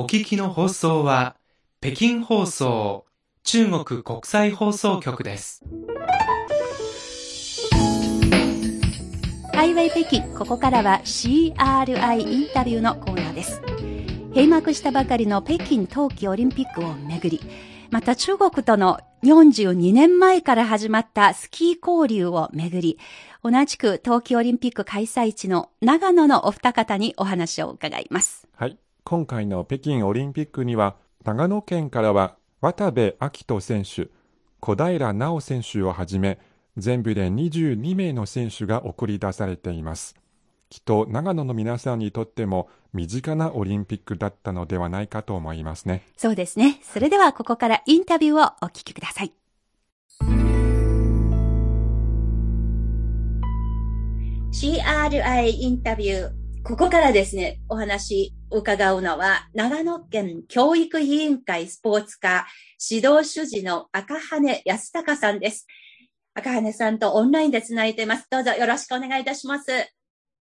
お聞きの放送は、北京放送、中国国際放送局です。ハイウェイ北京、ここからは CRI インタビューのコーナーです。閉幕したばかりの北京冬季オリンピックをめぐり、また中国との42年前から始まったスキー交流をめぐり、同じく冬季オリンピック開催地の長野のお二方にお話を伺います。はい。今回の北京オリンピックには、長野県からは渡部暁斗選手、小平奈緒選手をはじめ、全部で22名の選手が送り出されています。きっと長野の皆さんにとっても身近なオリンピックだったのではないかと思いますね。そうですね。それではここからインタビューをお聞きください。CRI インタビュー。ここからですね、お話伺うのは、長野県教育委員会スポーツ課指導主事の赤羽康隆さんです。赤羽さんとオンラインでつないでます。どうぞよろしくお願いいたします。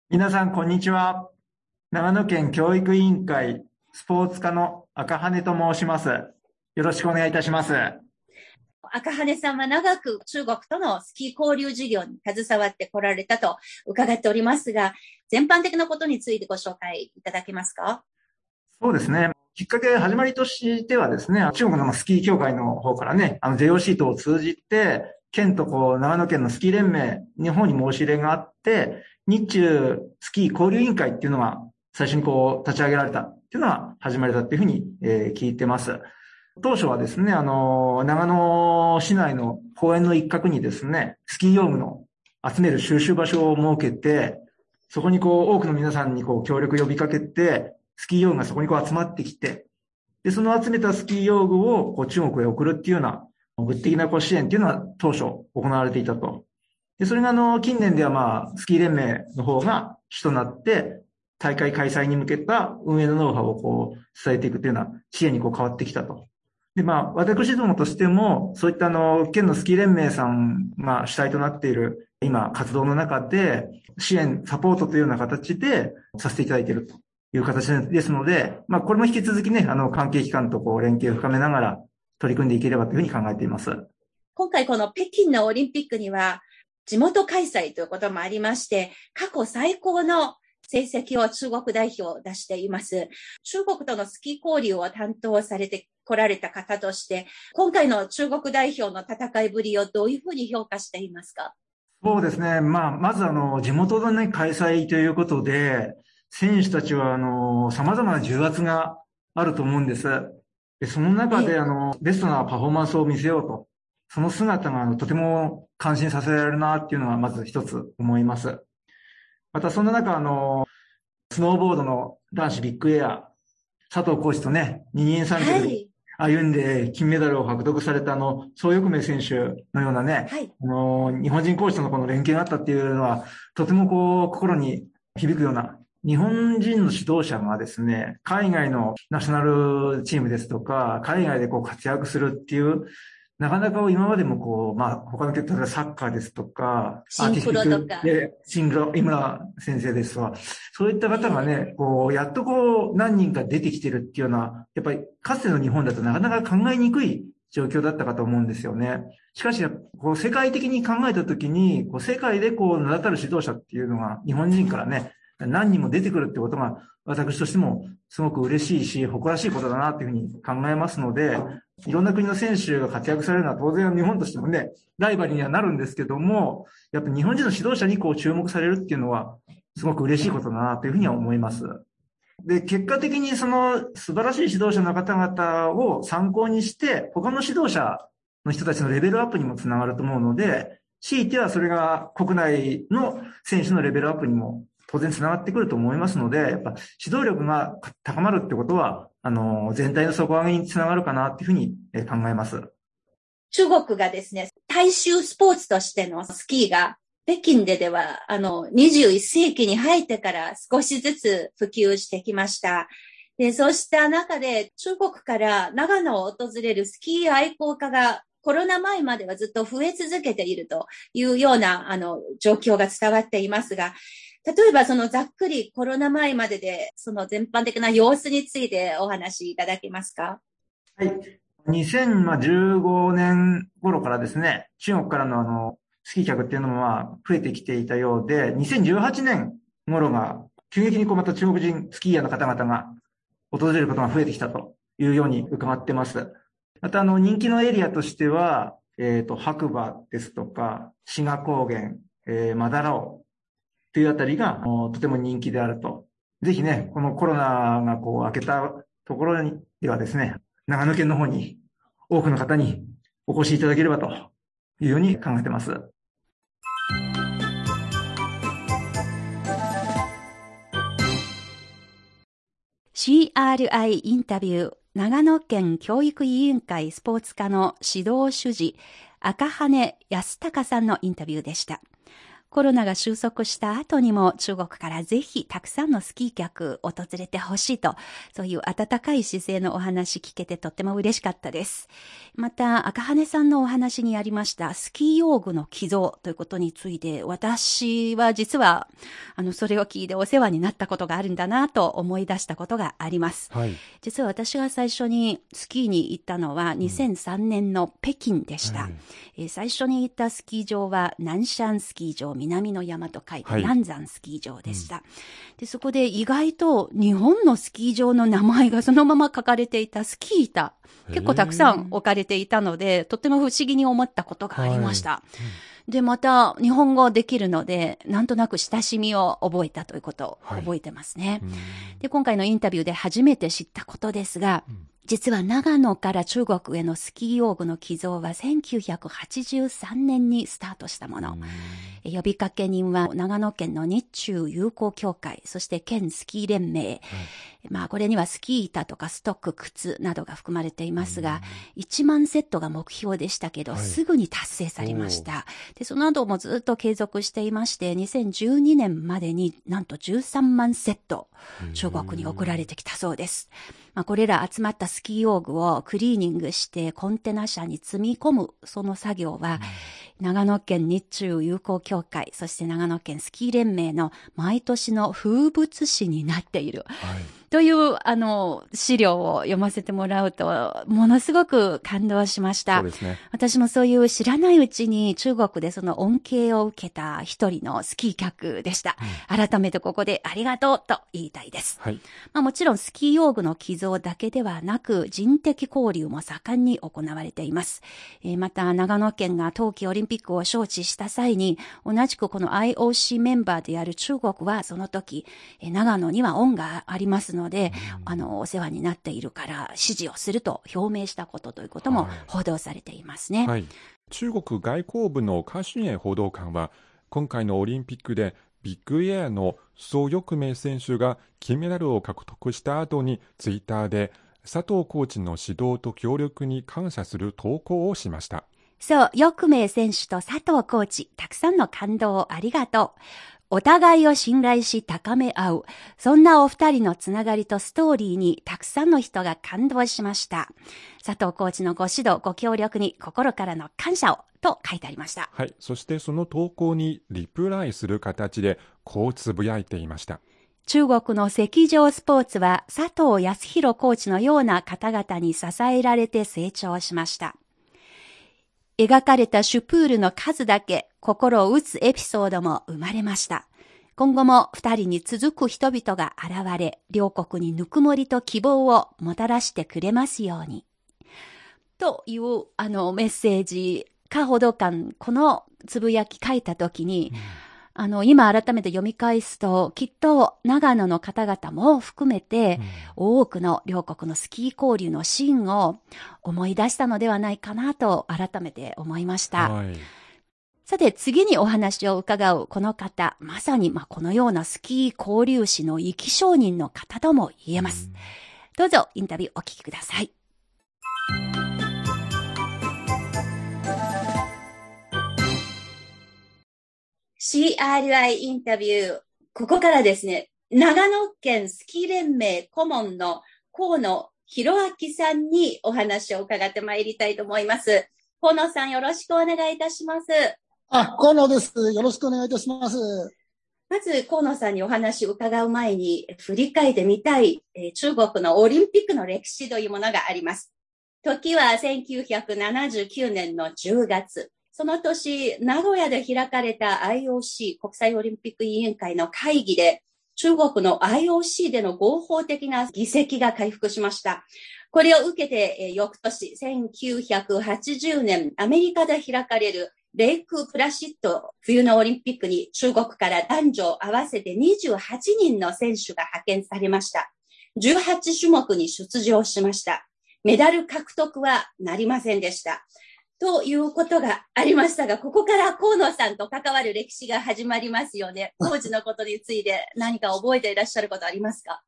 皆さん、こんにちは。長野県教育委員会スポーツ課の赤羽と申します。よろしくお願いいたします。赤羽さんは長く中国とのスキー交流事業に携わってこられたと伺っておりますが、全般的なことについてご紹介いただけますか？そうですね。きっかけ、始まりとしてはですね、中国のスキー協会の方からね、あの JOC 等を通じて、県とこう、長野県のスキー連盟、日本に申し入れがあって、日中スキー交流委員会っていうのが最初にこう、立ち上げられたっていうのが始まりだっていうふうに、えー聞いてます。当初はですね、あの、長野市内の公園の一角にですね、スキー用具の集める収集場所を設けて、そこにこう、多くの皆さんにこう、協力呼びかけて、スキー用具がそこにこう集まってきて、で、その集めたスキー用具をこう中国へ送るっていうような、物的なこう支援っていうのは当初行われていたと。で、それがあの、近年ではまあ、スキー連盟の方が主となって、大会開催に向けた運営のノウハウをこう、伝えていくというような支援にこう変わってきたと。で、まあ、私どもとしても、そういったあの、県のスキー連盟さんが主体となっている、今、活動の中で、支援、サポートというような形でさせていただいているという形ですので、まあ、これも引き続きね、あの、関係機関とこう、連携を深めながら取り組んでいければというふうに考えています。今回この北京のオリンピックには、地元開催ということもありまして、過去最高の成績を中国代表を出しています。中国とのスキー交流を担当されて来られた方として、今回の中国代表の戦いぶりをどういうふうに評価していますか？そうですね。まあ、まずあの、地元でね、開催ということで、選手たちはあの、様々な重圧があると思うんです。で、その中ええであの、ベストなパフォーマンスを見せようと。その姿があのとても感心させられるなっていうのはまず一つ思います。またそんな中あの、スノーボードの男子ビッグエア、佐藤コーチとね、二人三脚ではい。歩んで金メダルを獲得されたあの、総翼明選手のようなね、はい。あの、日本人コーチとのこの連携があったっていうのは、とてもこう、心に響くような、日本人の指導者がですね、海外のナショナルチームですとか、海外でこう活躍するっていう、なかなか今までもこう、まあ、他の、例えばサッカーですとか、シンクロとかアーティスティックでシンクロ、井村先生ですわ。そういった方がね、こう、やっとこう、何人か出てきてるっていうような、やっぱり、かつての日本だとなかなか考えにくい状況だったかと思うんですよね。しかし、こう、世界的に考えたときに、こう、世界でこう、名だたる指導者っていうのが、日本人からね、何人も出てくるってことが、私としてもすごく嬉しいし、誇らしいことだなっていうふうに考えますので、いろんな国の選手が活躍されるのは当然日本としてもね、ライバルにはなるんですけども、やっぱ日本人の指導者にこう注目されるっていうのは、すごく嬉しいことだなというふうには思います。で、結果的にその素晴らしい指導者の方々を参考にして、他の指導者の人たちのレベルアップにもつながると思うので、強いてはそれが国内の選手のレベルアップにも当然つながってくると思いますので、やっぱ指導力が高まるってことは、あの、全体の底上げにつながるかなっていうふうに考えます。中国がですね、大衆スポーツとしてのスキーが、北京ででは、あの、21世紀に入ってから少しずつ普及してきました。で、そうした中で、中国から長野を訪れるスキー愛好家が、コロナ前まではずっと増え続けているというような、あの、状況が伝わっていますが、例えばそのざっくりコロナ前までで、その全般的な様子についてお話しいただけますか？はい。2015年頃からですね、中国からのあの、スキー客っていうのもまあ増えてきていたようで、2018年頃が急激にこうまた中国人スキーヤーの方々が訪れることが増えてきたというように伺ってます。またあの人気のエリアとしては、えっ、ー、と、白馬ですとか、志賀高原、えー、マダラオというあたりがとても人気であると。ぜひね、このコロナがこう明けたところにではですね、長野県の方に多くの方にお越しいただければというように考えてます。CRI インタビュー長野県教育委員会スポーツ課の指導主事赤羽康隆さんのインタビューでした。コロナが収束した後にも中国からぜひたくさんのスキー客訪れてほしいと、そういう温かい姿勢のお話聞けてとっても嬉しかったです。また、赤羽さんのお話にありましたスキー用具の寄贈ということについて、私は実は、あの、それを聞いてお世話になったことがあるんだなと思い出したことがあります。はい、実は私が最初にスキーに行ったのは2003年の北京でした。うんはい、え最初に行ったスキー場は南山スキー場南の山と書いて、南山スキー場でした、うん、で。そこで意外と日本のスキー場の名前がそのまま書かれていたスキー板、結構たくさん置かれていたので、とっても不思議に思ったことがありました。はいうん、で、また、日本語できるので、なんとなく親しみを覚えたということを覚えてますね。はい、で、今回のインタビューで初めて知ったことですが、うん実は長野から中国へのスキー用具の寄贈は1983年にスタートしたもの。呼びかけ人は長野県の日中友好協会、そして県スキー連盟。まあこれにはスキー板とかストック、靴などが含まれていますが、1万セットが目標でしたけど、すぐに達成されました。で、その後もずっと継続していまして、2012年までになんと13万セット、中国に送られてきたそうです。まあ、これら集まったスキー用具をクリーニングしてコンテナ車に積み込むその作業は、長野県日中友好協会、そして長野県スキー連盟の毎年の風物詩になっている。はいという、あの、資料を読ませてもらうと、ものすごく感動しました。そうですね。私もそういう知らないうちに中国でその恩恵を受けた一人のスキー客でした。うん、改めてここでありがとうと言いたいです。はい。まあもちろんスキー用具の寄贈だけではなく、人的交流も盛んに行われています。えー、また、長野県が冬季オリンピックを招致した際に、同じくこの IOC メンバーである中国はその時、えー、長野には恩がありますので、あの、お世話になっているから支持をすると表明したことということも報道されていますね。はい、中国外交部のカシュエ報道官は、今回のオリンピックでビッグエアの総翼名選手が金メダルを獲得した後にツイッターで佐藤コーチの指導と協力に感謝する投稿をしました。そう、翼名選手と佐藤コーチ、たくさんの感動をありがとう。お互いを信頼し高め合う。そんなお二人のつながりとストーリーにたくさんの人が感動しました。佐藤コーチのご指導、ご協力に心からの感謝をと書いてありました。はい。そしてその投稿にリプライする形でこうつぶやいていました。中国の赤上スポーツは佐藤康弘コーチのような方々に支えられて成長しました。描かれたシュプールの数だけ心を打つエピソードも生まれました。今後も二人に続く人々が現れ、両国にぬくもりと希望をもたらしてくれますように。という、あの、メッセージ、かほどかん、このつぶやき書いたときに、うんあの、今改めて読み返すと、きっと長野の方々も含めて、多くの両国のスキー交流のシーンを思い出したのではないかなと改めて思いました。はい、さて、次にお話を伺うこの方、まさに、まあ、このようなスキー交流士の生き証人の方とも言えます。どうぞインタビューお聞きください。CRI インタビュー。ここからですね、長野県スキー連盟顧問の河野博明さんにお話を伺ってまいりたいと思います。河野さんよろしくお願いいたします。あ、河野です。よろしくお願いいたします。まず、河野さんにお話を伺う前に、振り返ってみたい、えー、中国のオリンピックの歴史というものがあります。時は1979年の10月。その年、名古屋で開かれた IOC 国際オリンピック委員会の会議で、中国の IOC での合法的な議席が回復しました。これを受けて、翌年、1980年、アメリカで開かれるレイク・プラシット冬のオリンピックに中国から男女合わせて28人の選手が派遣されました。18種目に出場しました。メダル獲得はなりませんでした。ということがありましたが、ここから河野さんと関わる歴史が始まりますよね。当時のことについて何か覚えていらっしゃることありますか？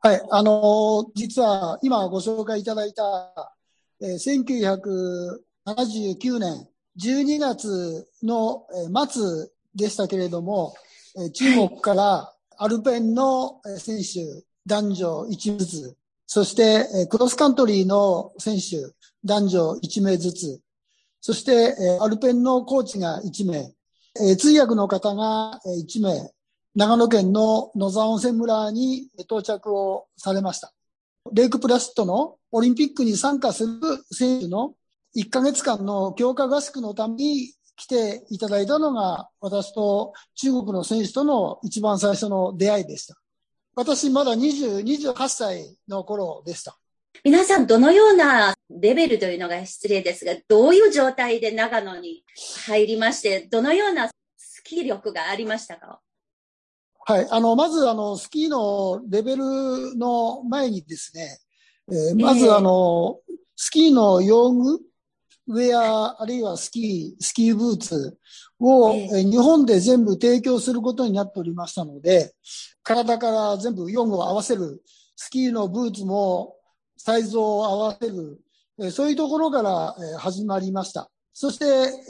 はい、あのー、実は今ご紹介いただいた、えー、1979年12月の末でしたけれども、中国からアルペンの選手男女1名ずつ、そしてクロスカントリーの選手男女1名ずつ、そしてアルペンのコーチが1名、通訳の方が1名、長野県の野沢温泉村に到着をされました。レイクプラスットのオリンピックに参加する選手の1ヶ月間の強化合宿のために来ていただいたのが、私と中国の選手との一番最初の出会いでした。私、まだ20、28歳の頃でした。皆さん、どのようなレベルというのが失礼ですが、どういう状態で長野に入りまして、どのようなスキー力がありましたか？はい。あの、まず、あの、スキーのレベルの前にですね、えー、まず、あの、スキーの用具ウェア、あるいはスキー、スキーブーツを、え日本で全部提供することになっておりましたので、体から全部用具を合わせる、スキーのブーツもサイズを合わせる、えそういうところから、え始まりました。そして、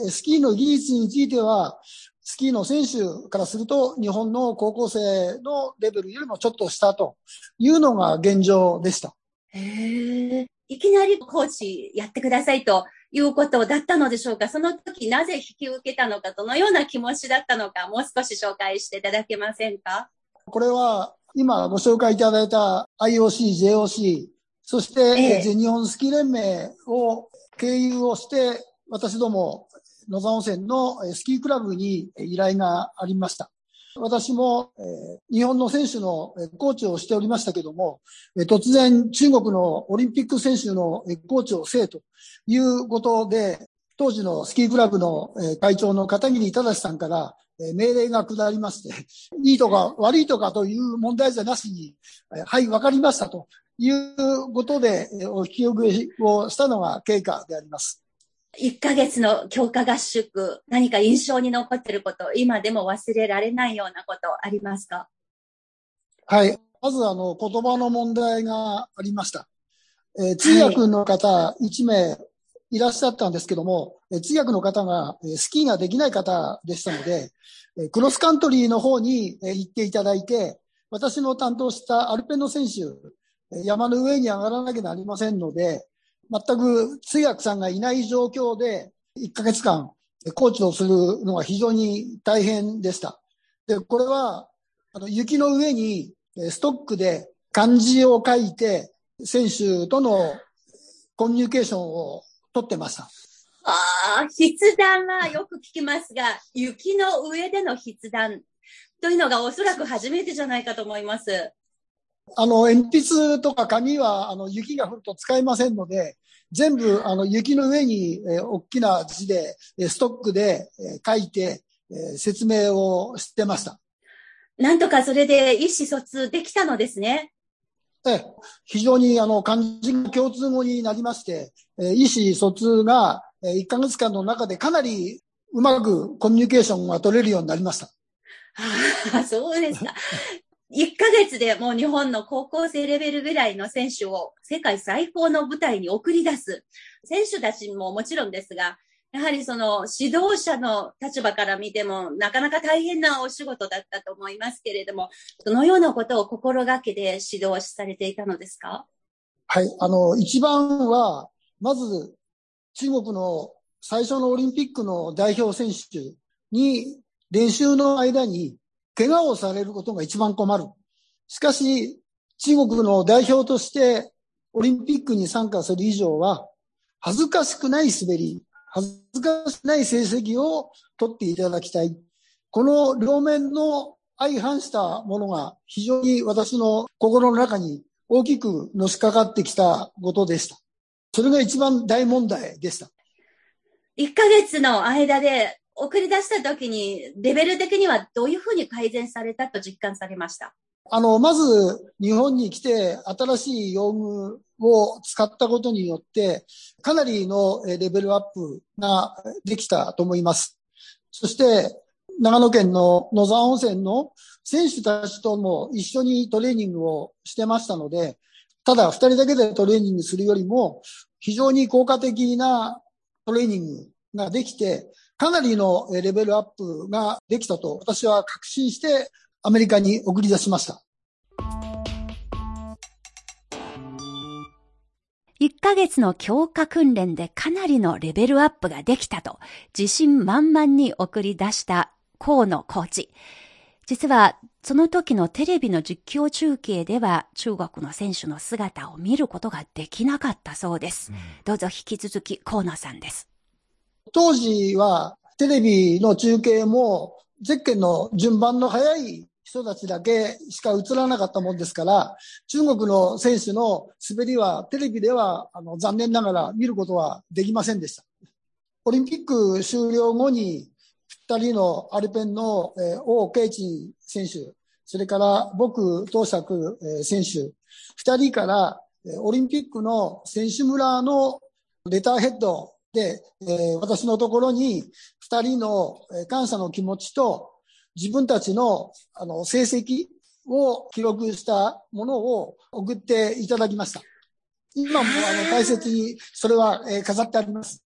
スキーの技術については、スキーの選手からすると、日本の高校生のレベルよりもちょっと下というのが現状でした。へいきなりコーチやってくださいということだったのでしょうかその時なぜ引き受けたのか、どのような気持ちだったのか、もう少し紹介していただけませんか？これは、今ご紹介いただいた IOC、JOC、そして、全日本スキー連盟を経由をして、私ども野沢温泉のスキークラブに依頼がありました。私も、えー、日本の選手のコーチをしておりましたけども、えー、突然中国のオリンピック選手のコーチをせえということで、当時のスキークラブの会長の片桐正さんから命令が下りまして、いいとか悪いとかという問題じゃなしに、はい、わかりましたということでお引き受けをしたのが経過であります。1ヶ月の強化合宿、何か印象に残っていること、今でも忘れられないようなことありますか？はい。まず、あの、言葉の問題がありました。えー、通訳の方1名いらっしゃったんですけども、はい、通訳の方がスキーができない方でしたので、クロスカントリーの方に行っていただいて、私の担当したアルペンの選手、山の上に上がらなきゃなりませんので、全く通訳さんがいない状況で、1ヶ月間、コーチをするのが非常に大変でした。で、これは、あの、雪の上に、ストックで漢字を書いて、選手とのコミュニケーションを取ってました。ああ、筆談はよく聞きますが、雪の上での筆談というのがおそらく初めてじゃないかと思います。あの、鉛筆とか紙は、あの、雪が降ると使えませんので、全部、あの、雪の上に、えー、大きな字で、ストックで、えー、書いて、えー、説明をしてました。なんとかそれで意思疎通できたのですね。ええ、非常に、あの、漢字が共通語になりまして、えー、意思疎通が、えー、1ヶ月間の中でかなりうまくコミュニケーションが取れるようになりました。ああ、そうですか。1ヶ月でもう日本の高校生レベルぐらいの選手を世界最高の舞台に送り出す。選手たちももちろんですが、やはりその指導者の立場から見てもなかなか大変なお仕事だったと思いますけれども、どのようなことを心がけて指導されていたのですか？はい、あの、一番は、まず中国の最初のオリンピックの代表選手に練習の間に怪我をされることが一番困る。しかし、中国の代表としてオリンピックに参加する以上は、恥ずかしくない滑り、恥ずかしくない成績を取っていただきたい。この両面の相反したものが非常に私の心の中に大きくのしかかってきたことでした。それが一番大問題でした。1ヶ月の間で送り出した時に、レベル的にはどういうふうに改善されたと実感されました？あの、まず日本に来て新しい用具を使ったことによって、かなりのレベルアップができたと思います。そして、長野県の野沢温泉の選手たちとも一緒にトレーニングをしてましたので、ただ二人だけでトレーニングするよりも、非常に効果的なトレーニングができて、かなりのレベルアップができたと私は確信してアメリカに送り出しました。1ヶ月の強化訓練でかなりのレベルアップができたと自信満々に送り出した河野コーチ。実はその時のテレビの実況中継では中国の選手の姿を見ることができなかったそうです。うん、どうぞ引き続き河野さんです。当時はテレビの中継もゼッケンの順番の早い人たちだけしか映らなかったもんですから、中国の選手の滑りはテレビではあの残念ながら見ることはできませんでした。オリンピック終了後に二人のアルペンの、えー、王慶珍選手、それから僕、東釈、えー、選手、二人から、えー、オリンピックの選手村のレターヘッドで、えー、私のところに二人の感謝の気持ちと自分たちのあの成績を記録したものを送っていただきました。今もあの大切にそれは、えー、飾ってあります。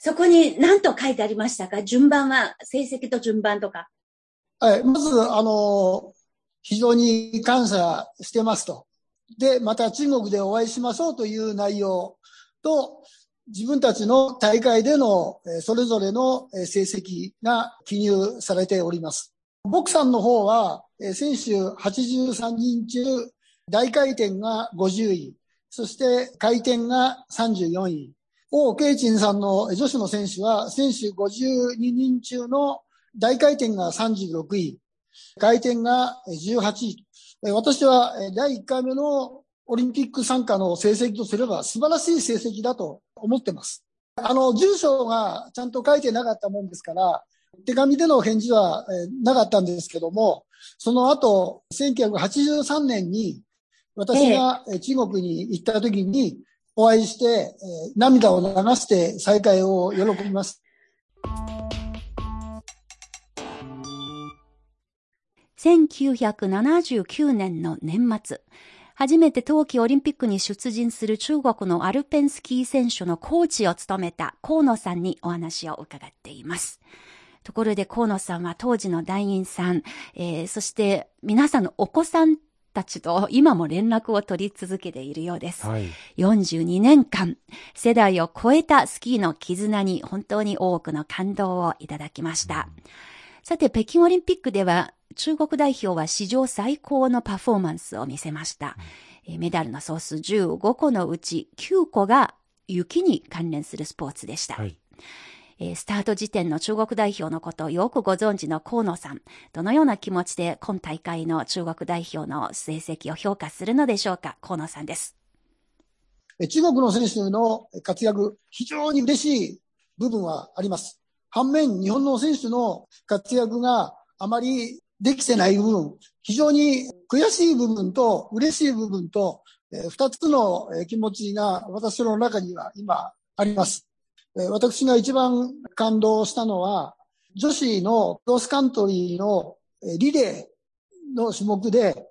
そこに何と書いてありましたか？順番は、成績と順番とか。はい。まず、あの、非常に感謝してますと。で、また中国でお会いしましょうという内容と、自分たちの大会でのそれぞれの成績が記入されております。ボクさんの方は、選手83人中、大回転が50位、そして回転が34位。王慶珍さんの女子の選手は、選手52人中の大回転が36位、回転が18位。私は第1回目のオリンピック参加の成績とすれば素晴らしい成績だと思ってます。あの、住所がちゃんと書いてなかったもんですから、手紙での返事は、えなかったんですけども、その後、1983年に私が中国に行った時にお会いして、え涙を流して再会を喜びます。1979年の年末、初めて冬季オリンピックに出陣する中国のアルペンスキー選手のコーチを務めた河野さんにお話を伺っています。ところで河野さんは当時の団員さん、えー、そして皆さんのお子さんたちと今も連絡を取り続けているようです。はい、42年間、世代を超えたスキーの絆に本当に多くの感動をいただきました。うん、さて、北京オリンピックでは中国代表は史上最高のパフォーマンスを見せました。うん、メダルの総数15個のうち9個が雪に関連するスポーツでした。はいスタート時点の中国代表のことをよくご存知の河野さん、どのような気持ちで今大会の中国代表の成績を評価するのでしょうか河野さんです。中国の選手の活躍、非常に嬉しい部分はあります。反面、日本の選手の活躍があまりできてない部分、非常に悔しい部分と嬉しい部分と、二つの気持ちが私の中には今あります。私が一番感動したのは、女子のクロスカントリーのリレーの種目で、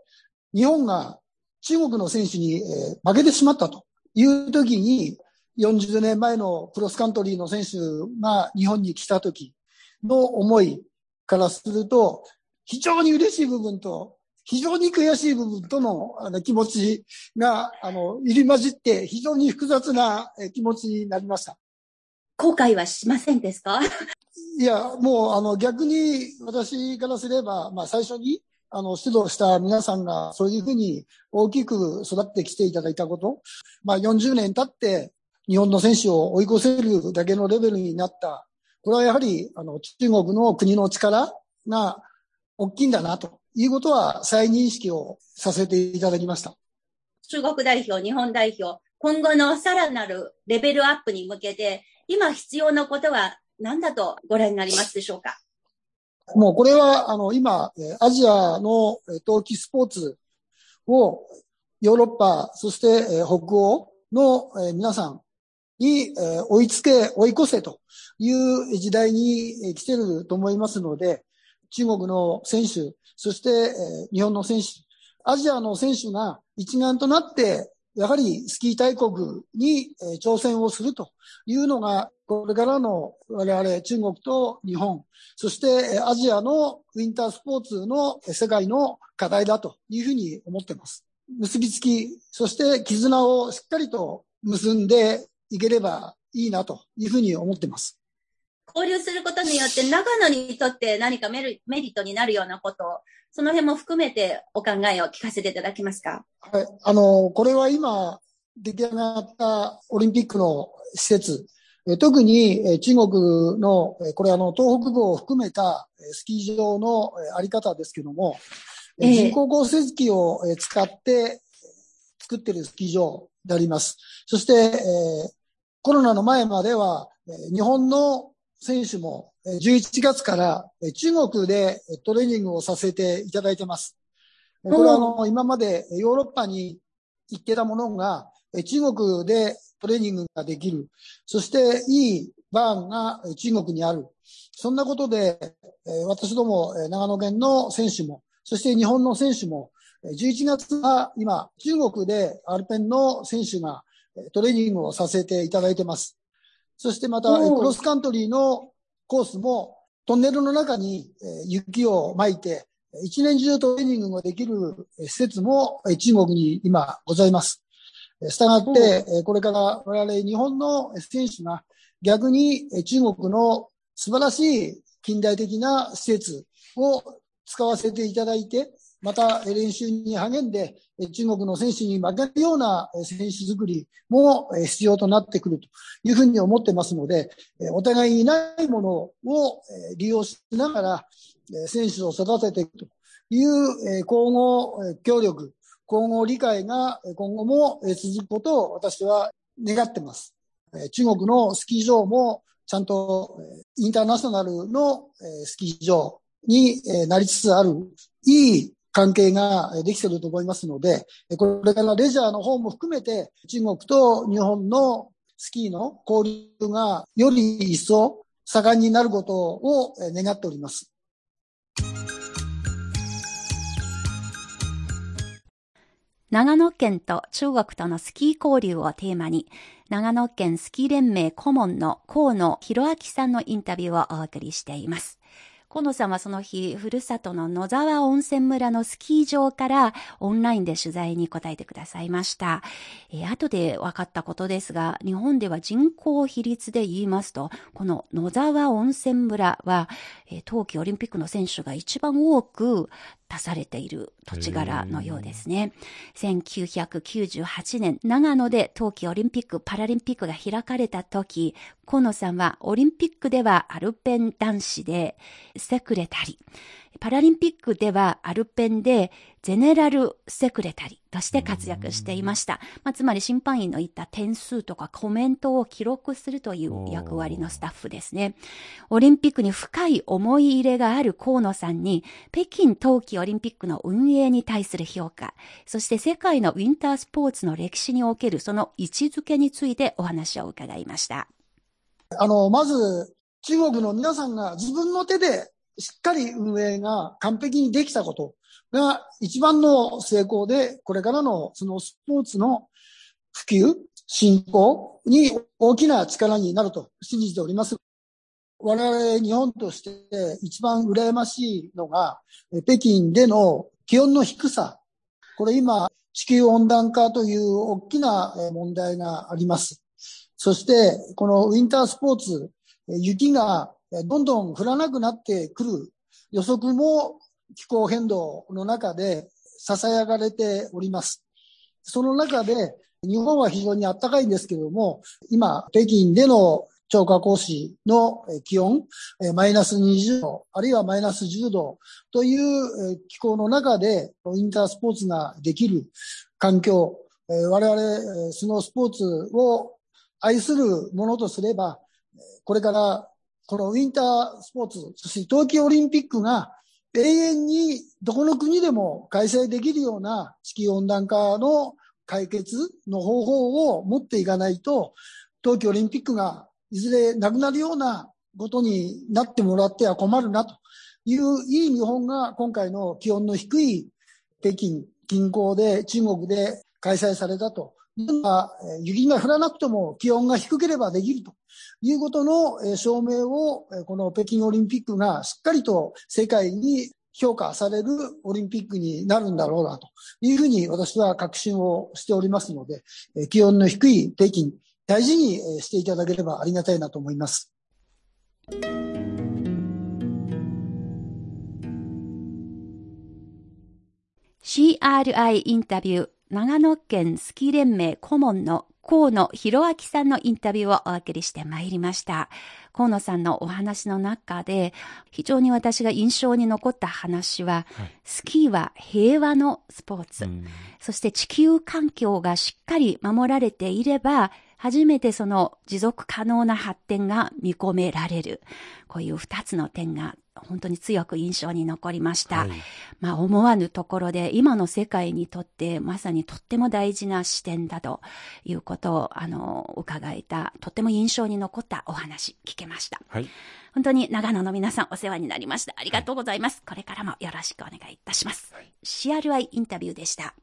日本が中国の選手に負けてしまったという時に、40年前のクロスカントリーの選手が日本に来た時の思いからすると、非常に嬉しい部分と、非常に悔しい部分とのあの気持ちが、あの、入り混じって、非常に複雑な気持ちになりました。後悔はしませんですか？いや、もう、あの、逆に私からすれば、まあ、最初に、あの、指導した皆さんが、そういうふうに大きく育ってきていただいたこと、まあ、40年経って、日本の選手を追い越せるだけのレベルになった。これはやはり、あの、中国の国の力が大きいんだな、ということは再認識をさせていただきました。中国代表、日本代表、今後のさらなるレベルアップに向けて、今必要なことは何だとご覧になりますでしょうか？もうこれは、あの、今、アジアの冬季スポーツをヨーロッパ、そして北欧の皆さんに追いつけ、追い越せという時代に来てると思いますので、中国の選手、そしてえ日本の選手、アジアの選手が一丸となって、やはりスキー大国にえ挑戦をするというのが、これからの我々中国と日本、そしてアジアのウィンタースポーツの世界の課題だというふうに思っています。結びつき、そして絆をしっかりと結んでいければいいなというふうに思っています。交流することによって長野にとって何かメリットになるようなことを、その辺も含めてお考えを聞かせていただけますか？はい。あの、これは今出来上がったオリンピックの施設、特に中国の、これあの、東北部を含めたスキー場のあり方ですけども、えー、人工降雪機を使って作ってるスキー場であります。そして、えー、コロナの前までは、日本の選手も11月から中国でトレーニングをさせていただいてます。これはあの、今までヨーロッパに行ってたものが中国でトレーニングができる。そしていいバーンが中国にある。そんなことで、私ども長野県の選手も、そして日本の選手も、11月は今、中国でアルペンの選手がトレーニングをさせていただいてます。そしてまた、クロスカントリーのコースも、トンネルの中に雪を巻いて、一年中トレーニングができる施設も中国に今ございます。したがって、これから我々日本の選手が逆に中国の素晴らしい近代的な施設を使わせていただいて、また練習に励んで、中国の選手に負けるような選手作りも必要となってくるというふうに思ってますので、お互いにないものを利用しながら選手を育てていくという交互協力、交互理解が今後も続くことを私は願ってます。中国のスキー場もちゃんとインターナショナルのスキー場になりつつあるいい関係ができていると思いますので、これからレジャーの方も含めて、中国と日本のスキーの交流がより一層盛んになることを願っております。長野県と中国とのスキー交流をテーマに、長野県スキー連盟顧問の河野博明さんのインタビューをお送りしています。河野さんはその日、ふるさとの野沢温泉村のスキー場からオンラインで取材に答えてくださいました。えー、後で分かったことですが、日本では人口比率で言いますと、この野沢温泉村は、えー、冬季オリンピックの選手が一番多く足されている土地柄のようですね。1998年、長野で冬季オリンピック・パラリンピックが開かれた時、河野さんはオリンピックではアルペン男子でセクレタリー、パラリンピックではアルペンでゼネラルセクレタリとして活躍していました。まあ、つまり審判員の言った点数とかコメントを記録するという役割のスタッフですね。オリンピックに深い思い入れがある河野さんに、北京冬季オリンピックの運営に対する評価、そして世界のウィンタースポーツの歴史におけるその位置づけについてお話を伺いました。あの、まず、中国の皆さんが自分の手でしっかり運営が完璧にできたことが一番の成功で、これからのそのスポーツの普及、振興に大きな力になると信じております。我々日本として一番羨ましいのが、北京での気温の低さ。これ今、地球温暖化という大きな問題があります。そして、このウィンタースポーツ、雪がどんどん降らなくなってくる予測も気候変動の中で囁かれております。その中で、日本は非常に暖かいんですけれども、今、北京での超過降水の気温、マイナス20度、あるいはマイナス10度という気候の中で、インタースポーツができる環境、我々、スノースポーツを愛するものとすれば、これからこのウィンタースポーツ、そして冬季オリンピックが永遠にどこの国でも開催できるような地球温暖化の解決の方法を持っていかないと、冬季オリンピックがいずれなくなるようなことになってもらっては困るなといういい見本が今回の気温の低い北京近郊で中国で開催されたと。いうのは、雪が降らなくても気温が低ければできると。いうことの証明をこの北京オリンピックがしっかりと世界に評価されるオリンピックになるんだろうなというふうに私は確信をしておりますので、気温の低い北京、大事にしていただければありがたいなと思います。CRI インタビュー、長野県スキー連盟顧問の河野博明さんのインタビューをお送りしてまいりました。河野さんのお話の中で、非常に私が印象に残った話は、はい、スキーは平和のスポーツ、うん、そして地球環境がしっかり守られていれば、初めてその持続可能な発展が見込められる。こういう二つの点が本当に強く印象に残りました。はい、まあ思わぬところで今の世界にとってまさにとっても大事な視点だということをあの伺えたとっても印象に残ったお話聞けました。はい、本当に長野の皆さんお世話になりました。ありがとうございます。はい、これからもよろしくお願いいたします。はい、CRI インタビューでした。